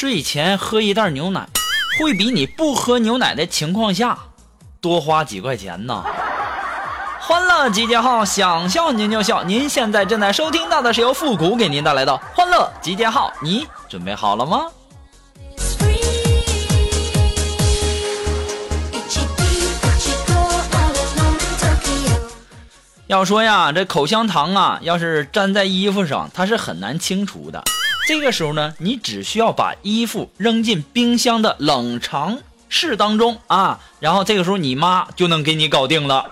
睡前喝一袋牛奶，会比你不喝牛奶的情况下多花几块钱呢。欢乐集结号，想笑您就笑。您现在正在收听到的是由复古给您带来的欢乐集结号，你准备好了吗？要说呀，这口香糖啊，要是粘在衣服上，它是很难清除的。这个时候呢，你只需要把衣服扔进冰箱的冷藏室当中啊，然后这个时候你妈就能给你搞定了。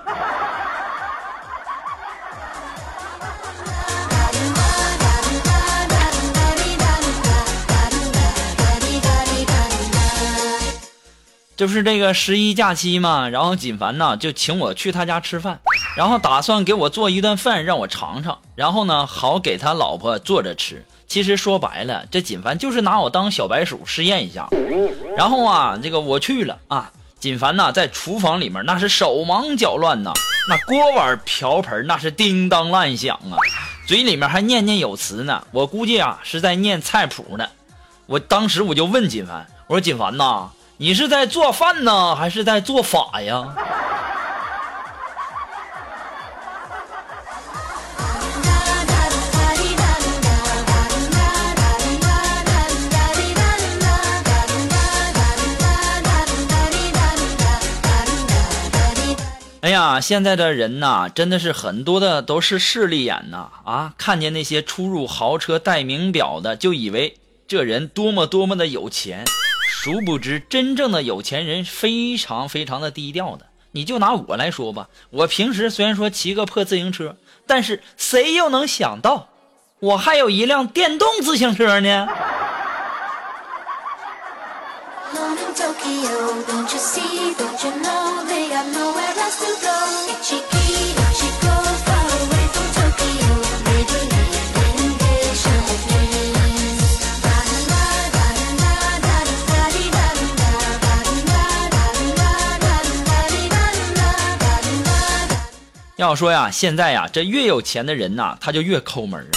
这不是这个十一假期嘛，然后锦凡呢就请我去他家吃饭，然后打算给我做一顿饭让我尝尝，然后呢好给他老婆做着吃。其实说白了，这锦凡就是拿我当小白鼠试验一下。然后啊，这个我去了啊，锦凡呐在厨房里面那是手忙脚乱呐，那锅碗瓢盆那是叮当乱响啊，嘴里面还念念有词呢。我估计啊是在念菜谱呢。我当时我就问锦凡，我说锦凡呐，你是在做饭呢，还是在做法呀？啊，现在的人呐，真的是很多的都是势利眼呐啊！看见那些出入豪车、戴名表的，就以为这人多么多么的有钱，殊不知真正的有钱人非常非常的低调的。你就拿我来说吧，我平时虽然说骑个破自行车，但是谁又能想到，我还有一辆电动自行车呢？要说呀，现在呀，这越有钱的人呐，他就越抠门啊。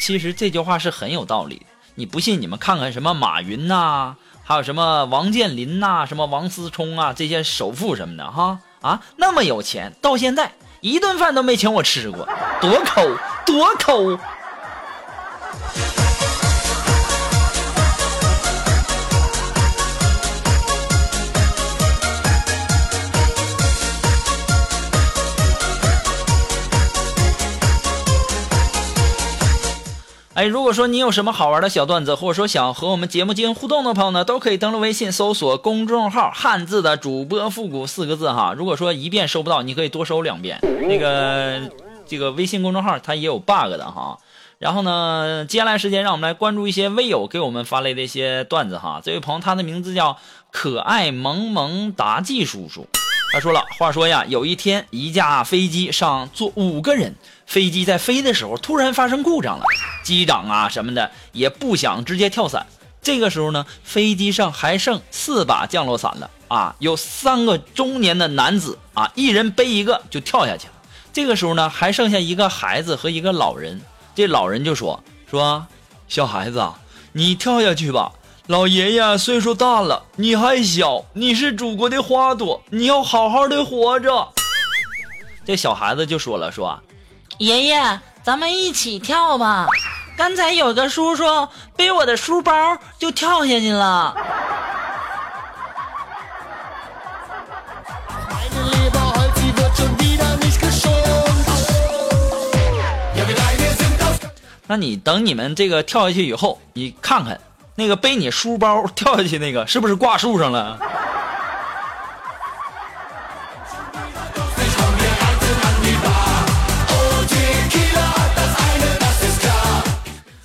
其实这句话是很有道理的。你不信，你们看看什么马云呐，还有什么王健林呐，什么王思聪啊，这些首富什么的哈啊，那么有钱，到现在一顿饭都没请我吃过，多抠，多抠。哎，如果说你有什么好玩的小段子，或者说想和我们节目进行互动的朋友呢，都可以登录微信搜索公众号“汉字的主播复古”四个字哈。如果说一遍收不到，你可以多收两遍。那个这个微信公众号它也有 bug 的哈。然后呢，接下来时间让我们来关注一些微友给我们发来的一些段子哈。这位朋友他的名字叫可爱萌萌达纪叔叔。他说了，话说呀，有一天一架飞机上坐五个人，飞机在飞的时候突然发生故障了，机长啊什么的也不想直接跳伞。这个时候呢，飞机上还剩四把降落伞了啊，有三个中年的男子啊，一人背一个就跳下去了。这个时候呢，还剩下一个孩子和一个老人。这老人就说说，小孩子，你跳下去吧。老爷爷岁数大了，你还小，你是祖国的花朵，你要好好的活着。这小孩子就说了：“说，爷爷，咱们一起跳吧。刚才有个叔叔背我的书包就跳下去了。”那你等你们这个跳下去以后，你看看。那个背你书包跳下去那个，是不是挂树上了？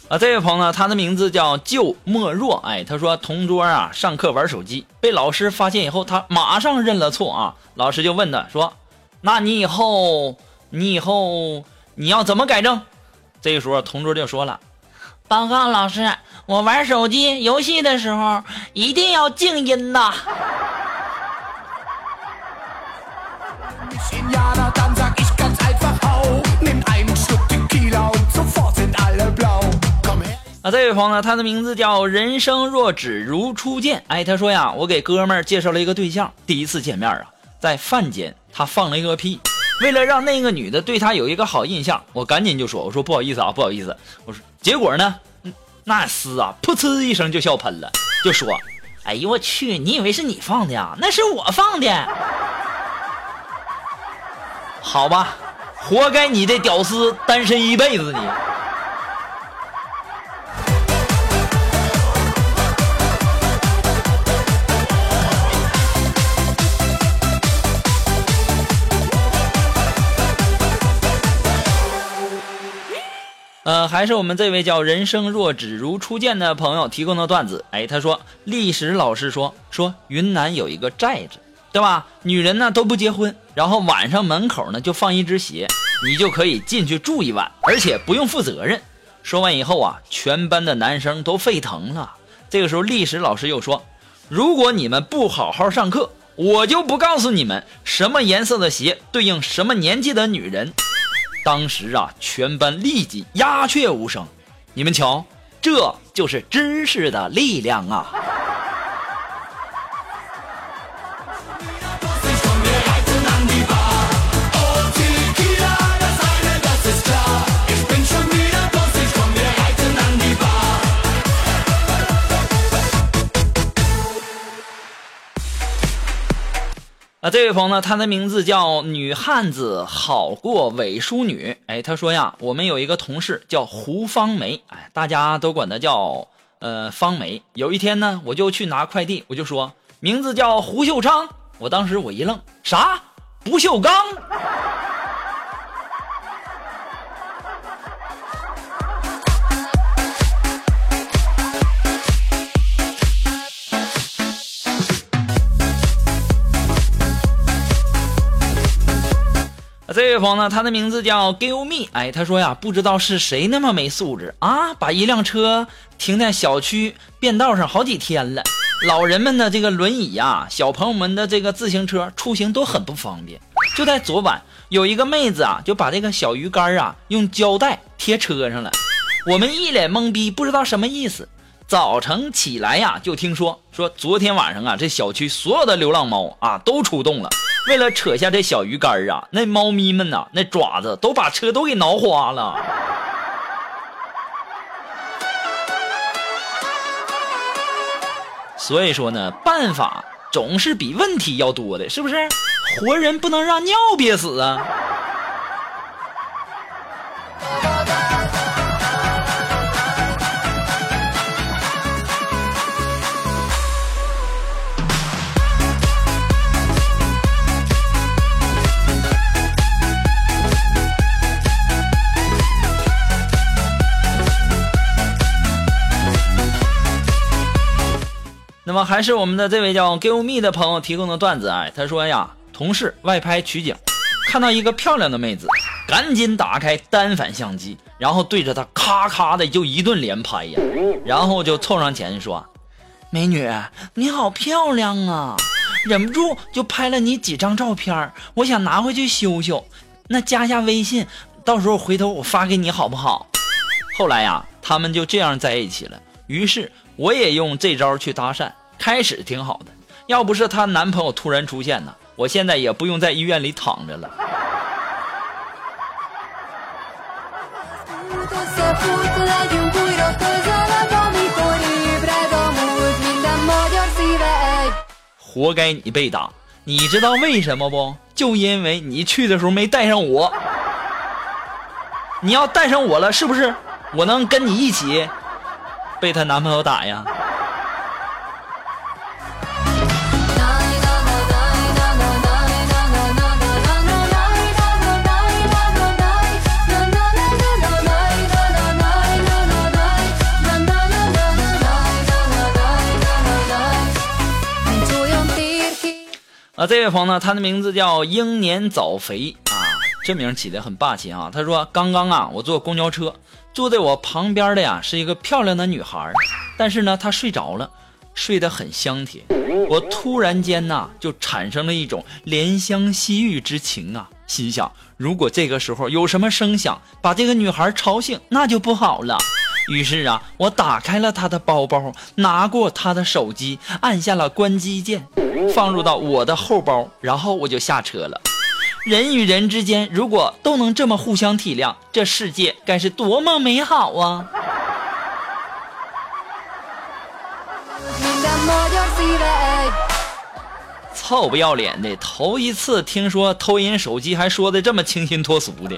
啊，这位朋友呢，他的名字叫旧莫若，哎，他说同桌啊上课玩手机，被老师发现以后，他马上认了错啊。老师就问他说：“那你以后，你以后你要怎么改正？”这个时候，同桌就说了：“报告老师，我玩手机游戏的时候一定要静音呐。”啊，这位朋友呢，他的名字叫人生若只如初见。哎，他说呀，我给哥们儿介绍了一个对象，第一次见面啊，在饭间他放了一个屁，为了让那个女的对他有一个好印象，我赶紧就说，我说不好意思啊，不好意思，我说，结果呢，那厮啊，噗呲一声就笑喷了，就说，哎呦我去，你以为是你放的呀？那是我放的。好吧，活该你这屌丝单身一辈子你。呃，还是我们这位叫“人生若只如初见”的朋友提供的段子。哎，他说历史老师说说云南有一个寨子，对吧？女人呢都不结婚，然后晚上门口呢就放一只鞋，你就可以进去住一晚，而且不用负责任。说完以后啊，全班的男生都沸腾了。这个时候，历史老师又说，如果你们不好好上课，我就不告诉你们什么颜色的鞋对应什么年纪的女人。当时啊，全班立即鸦雀无声。你们瞧，这就是知识的力量啊！啊，这位朋友呢，他的名字叫女汉子好过伪淑女。哎，他说呀，我们有一个同事叫胡芳梅，哎，大家都管她叫呃芳梅。有一天呢，我就去拿快递，我就说名字叫胡秀昌。我当时我一愣，啥？不锈钢？位朋友呢，他的名字叫 Give Me，哎，他说呀，不知道是谁那么没素质啊，把一辆车停在小区便道上好几天了。老人们的这个轮椅呀，小朋友们的这个自行车出行都很不方便。就在昨晚，有一个妹子啊，就把这个小鱼干啊用胶带贴车上了。我们一脸懵逼，不知道什么意思。早晨起来呀，就听说说昨天晚上啊，这小区所有的流浪猫啊都出动了。为了扯下这小鱼干啊，那猫咪们呐，那爪子都把车都给挠花了。所以说呢，办法总是比问题要多的，是不是？活人不能让尿憋死啊！还是我们的这位叫 Give Me 的朋友提供的段子啊，他说呀，同事外拍取景，看到一个漂亮的妹子，赶紧打开单反相机，然后对着她咔咔的就一顿连拍呀，然后就凑上前说：“美女，你好漂亮啊，忍不住就拍了你几张照片，我想拿回去修修，那加下微信，到时候回头我发给你好不好？”后来呀，他们就这样在一起了。于是我也用这招去搭讪。开始挺好的，要不是她男朋友突然出现呢，我现在也不用在医院里躺着了。活该你被打，你知道为什么不？就因为你去的时候没带上我。你要带上我了，是不是我能跟你一起被她男朋友打呀？啊，这位朋友呢，他的名字叫英年早肥啊，这名起的很霸气啊。他说：“刚刚啊，我坐公交车，坐在我旁边的呀是一个漂亮的女孩，但是呢，她睡着了，睡得很香甜。我突然间呐，就产生了一种怜香惜玉之情啊，心想，如果这个时候有什么声响把这个女孩吵醒，那就不好了。”于是啊，我打开了他的包包，拿过他的手机，按下了关机键，放入到我的后包，然后我就下车了。人与人之间如果都能这么互相体谅，这世界该是多么美好啊！臭不要脸的，头一次听说偷人手机还说的这么清新脱俗的。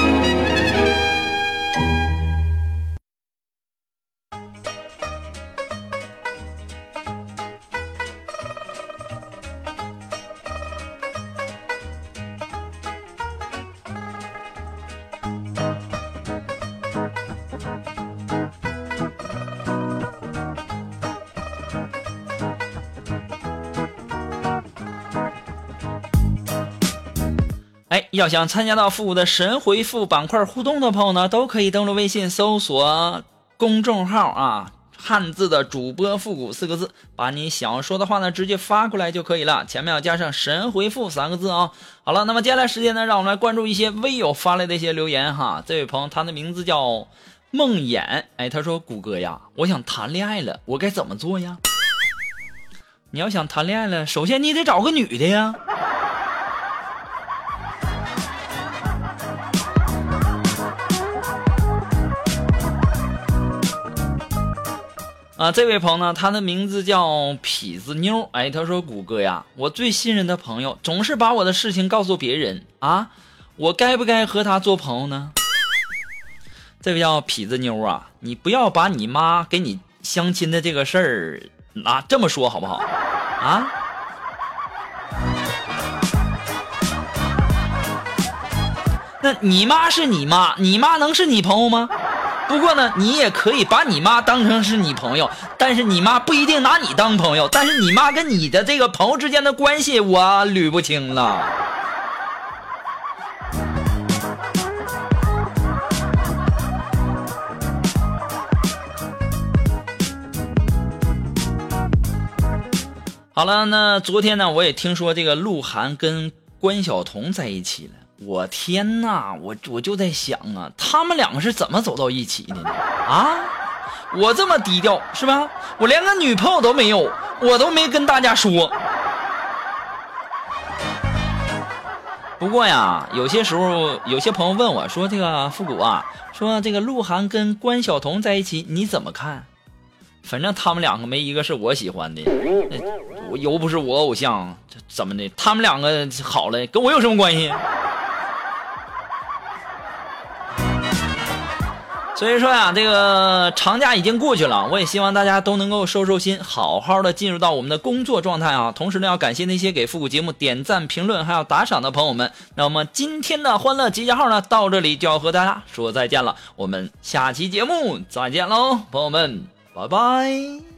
要想参加到复古的神回复板块互动的朋友呢，都可以登录微信搜索公众号啊，汉字的主播复古四个字，把你想说的话呢直接发过来就可以了，前面要加上神回复三个字啊。好了，那么接下来时间呢，让我们来关注一些微友发来的一些留言哈。这位朋友他的名字叫梦魇，哎，他说谷歌呀，我想谈恋爱了，我该怎么做呀？你要想谈恋爱了，首先你得找个女的呀。啊，这位朋友呢，他的名字叫痞子妞。哎，他说：“谷歌呀，我最信任的朋友总是把我的事情告诉别人啊，我该不该和他做朋友呢？”这位叫痞子妞啊，你不要把你妈给你相亲的这个事儿啊这么说好不好？啊？那你妈是你妈，你妈能是你朋友吗？不过呢，你也可以把你妈当成是你朋友，但是你妈不一定拿你当朋友。但是你妈跟你的这个朋友之间的关系，我捋不清了。好了，那昨天呢，我也听说这个鹿晗跟关晓彤在一起了。我天呐，我我就在想啊，他们两个是怎么走到一起的呢？啊，我这么低调是吧？我连个女朋友都没有，我都没跟大家说。不过呀，有些时候有些朋友问我说：“这个复古啊，说这个鹿晗跟关晓彤在一起，你怎么看？”反正他们两个没一个是我喜欢的，我又不是我偶像，这怎么的？他们两个好了，跟我有什么关系？所以说呀，这个长假已经过去了，我也希望大家都能够收收心，好好的进入到我们的工作状态啊。同时呢，要感谢那些给复古节目点赞、评论还有打赏的朋友们。那么今天的欢乐集结号呢，到这里就要和大家说再见了，我们下期节目再见喽，朋友们，拜拜。